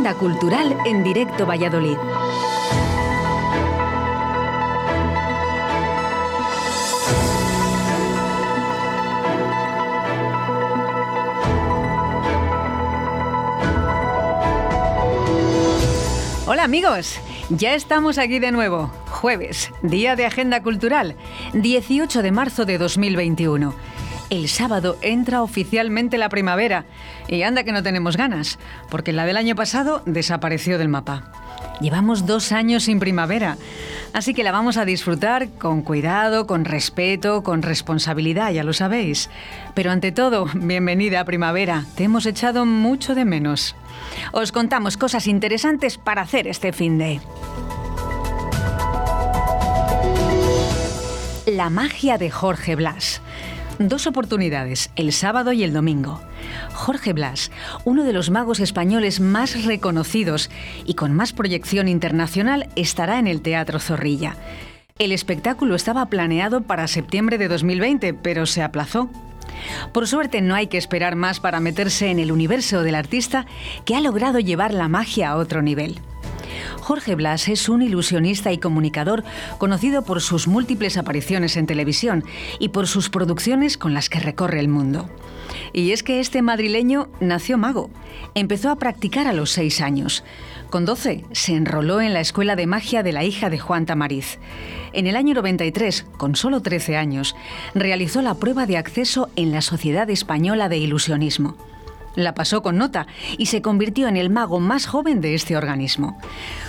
Agenda Cultural en Directo Valladolid. Hola amigos, ya estamos aquí de nuevo. Jueves, día de Agenda Cultural, 18 de marzo de 2021. El sábado entra oficialmente la primavera y anda que no tenemos ganas, porque la del año pasado desapareció del mapa. Llevamos dos años sin primavera, así que la vamos a disfrutar con cuidado, con respeto, con responsabilidad, ya lo sabéis. Pero ante todo, bienvenida a primavera, te hemos echado mucho de menos. Os contamos cosas interesantes para hacer este fin de. La magia de Jorge Blas. Dos oportunidades, el sábado y el domingo. Jorge Blas, uno de los magos españoles más reconocidos y con más proyección internacional, estará en el Teatro Zorrilla. El espectáculo estaba planeado para septiembre de 2020, pero se aplazó. Por suerte no hay que esperar más para meterse en el universo del artista que ha logrado llevar la magia a otro nivel. Jorge Blas es un ilusionista y comunicador conocido por sus múltiples apariciones en televisión y por sus producciones con las que recorre el mundo. Y es que este madrileño nació mago. Empezó a practicar a los seis años. Con 12 se enroló en la Escuela de Magia de la hija de Juan Tamariz. En el año 93, con solo 13 años, realizó la prueba de acceso en la Sociedad Española de Ilusionismo. La pasó con nota y se convirtió en el mago más joven de este organismo.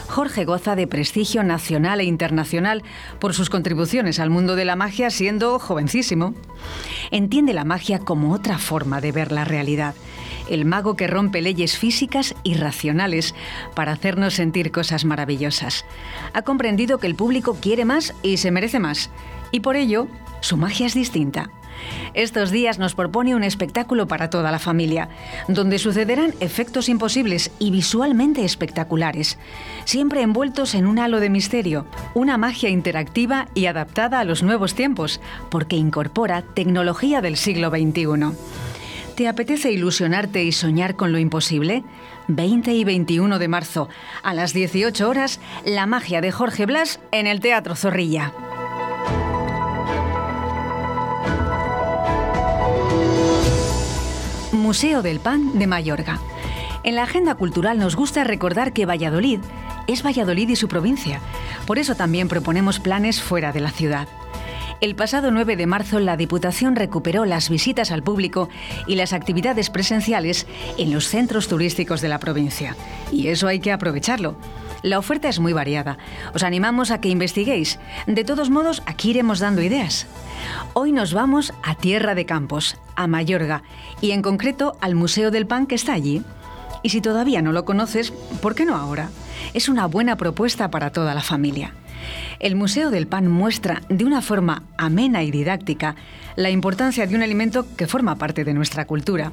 Jorge goza de prestigio nacional e internacional por sus contribuciones al mundo de la magia siendo jovencísimo. Entiende la magia como otra forma de ver la realidad. El mago que rompe leyes físicas y racionales para hacernos sentir cosas maravillosas. Ha comprendido que el público quiere más y se merece más. Y por ello, su magia es distinta. Estos días nos propone un espectáculo para toda la familia, donde sucederán efectos imposibles y visualmente espectaculares, siempre envueltos en un halo de misterio, una magia interactiva y adaptada a los nuevos tiempos, porque incorpora tecnología del siglo XXI. ¿Te apetece ilusionarte y soñar con lo imposible? 20 y 21 de marzo, a las 18 horas, la magia de Jorge Blas en el Teatro Zorrilla. Museo del Pan de Mayorga. En la agenda cultural nos gusta recordar que Valladolid es Valladolid y su provincia. Por eso también proponemos planes fuera de la ciudad. El pasado 9 de marzo la Diputación recuperó las visitas al público y las actividades presenciales en los centros turísticos de la provincia. Y eso hay que aprovecharlo. La oferta es muy variada. Os animamos a que investiguéis. De todos modos, aquí iremos dando ideas. Hoy nos vamos a Tierra de Campos, a Mayorga, y en concreto al Museo del Pan que está allí. Y si todavía no lo conoces, ¿por qué no ahora? Es una buena propuesta para toda la familia. El Museo del Pan muestra de una forma amena y didáctica la importancia de un alimento que forma parte de nuestra cultura.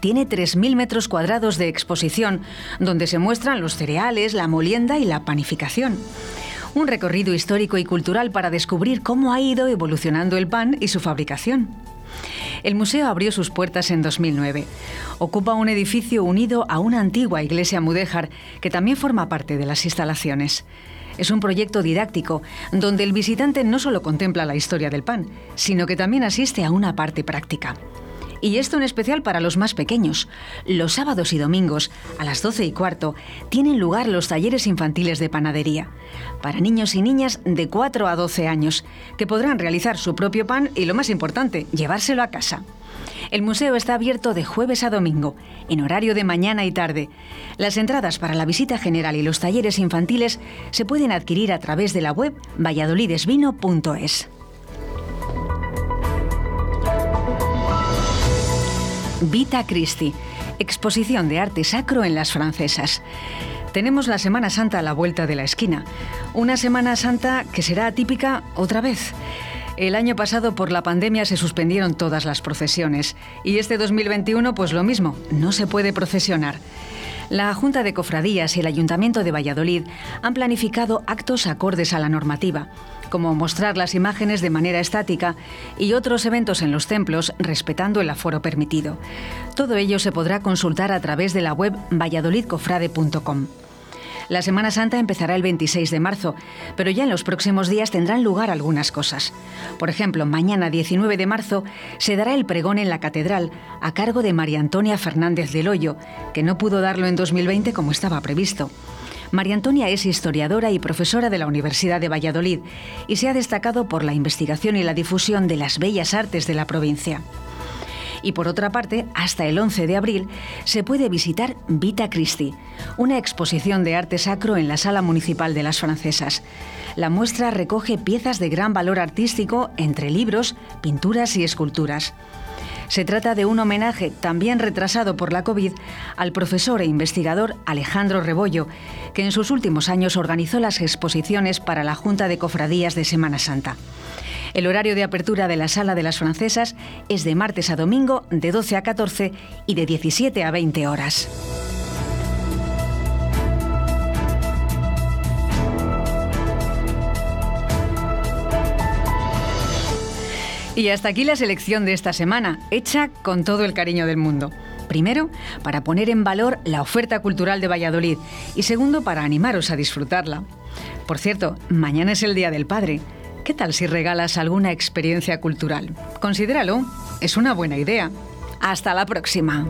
Tiene 3.000 metros cuadrados de exposición, donde se muestran los cereales, la molienda y la panificación un recorrido histórico y cultural para descubrir cómo ha ido evolucionando el pan y su fabricación. El museo abrió sus puertas en 2009. Ocupa un edificio unido a una antigua iglesia mudéjar que también forma parte de las instalaciones. Es un proyecto didáctico donde el visitante no solo contempla la historia del pan, sino que también asiste a una parte práctica. Y esto en especial para los más pequeños. Los sábados y domingos, a las 12 y cuarto, tienen lugar los talleres infantiles de panadería, para niños y niñas de 4 a 12 años, que podrán realizar su propio pan y, lo más importante, llevárselo a casa. El museo está abierto de jueves a domingo, en horario de mañana y tarde. Las entradas para la visita general y los talleres infantiles se pueden adquirir a través de la web valladolidesvino.es. Vita Christi, exposición de arte sacro en las francesas. Tenemos la Semana Santa a la vuelta de la esquina. Una Semana Santa que será atípica otra vez. El año pasado por la pandemia se suspendieron todas las procesiones y este 2021 pues lo mismo, no se puede procesionar. La Junta de Cofradías y el Ayuntamiento de Valladolid han planificado actos acordes a la normativa, como mostrar las imágenes de manera estática y otros eventos en los templos respetando el aforo permitido. Todo ello se podrá consultar a través de la web valladolidcofrade.com. La Semana Santa empezará el 26 de marzo, pero ya en los próximos días tendrán lugar algunas cosas. Por ejemplo, mañana 19 de marzo se dará el pregón en la catedral a cargo de María Antonia Fernández del Hoyo, que no pudo darlo en 2020 como estaba previsto. María Antonia es historiadora y profesora de la Universidad de Valladolid y se ha destacado por la investigación y la difusión de las bellas artes de la provincia. Y por otra parte, hasta el 11 de abril se puede visitar Vita Christi, una exposición de arte sacro en la Sala Municipal de las Francesas. La muestra recoge piezas de gran valor artístico entre libros, pinturas y esculturas. Se trata de un homenaje, también retrasado por la COVID, al profesor e investigador Alejandro Rebollo, que en sus últimos años organizó las exposiciones para la Junta de Cofradías de Semana Santa. El horario de apertura de la Sala de las Francesas es de martes a domingo de 12 a 14 y de 17 a 20 horas. Y hasta aquí la selección de esta semana, hecha con todo el cariño del mundo. Primero, para poner en valor la oferta cultural de Valladolid y segundo, para animaros a disfrutarla. Por cierto, mañana es el Día del Padre. ¿Qué tal si regalas alguna experiencia cultural? Considéralo, es una buena idea. Hasta la próxima.